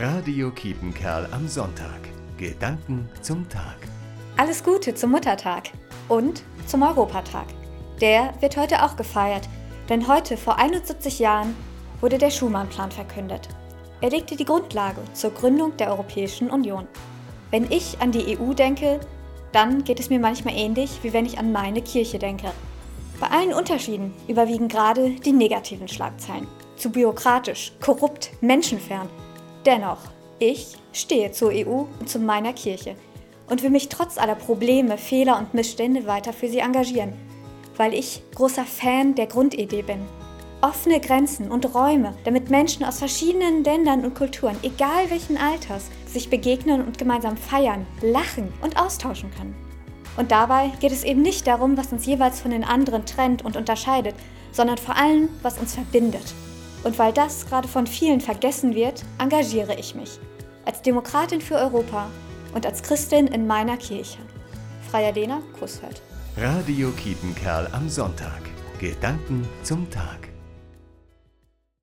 Radio Kiepenkerl am Sonntag. Gedanken zum Tag. Alles Gute zum Muttertag und zum Europatag. Der wird heute auch gefeiert, denn heute vor 71 Jahren wurde der Schumann-Plan verkündet. Er legte die Grundlage zur Gründung der Europäischen Union. Wenn ich an die EU denke, dann geht es mir manchmal ähnlich, wie wenn ich an meine Kirche denke. Bei allen Unterschieden überwiegen gerade die negativen Schlagzeilen. Zu bürokratisch, korrupt, menschenfern. Dennoch, ich stehe zur EU und zu meiner Kirche und will mich trotz aller Probleme, Fehler und Missstände weiter für sie engagieren, weil ich großer Fan der Grundidee bin. Offene Grenzen und Räume, damit Menschen aus verschiedenen Ländern und Kulturen, egal welchen Alters, sich begegnen und gemeinsam feiern, lachen und austauschen können. Und dabei geht es eben nicht darum, was uns jeweils von den anderen trennt und unterscheidet, sondern vor allem, was uns verbindet. Und weil das gerade von vielen vergessen wird, engagiere ich mich. Als Demokratin für Europa und als Christin in meiner Kirche. Freier Lena Kussfeld. Radio Kiepenkerl am Sonntag. Gedanken zum Tag.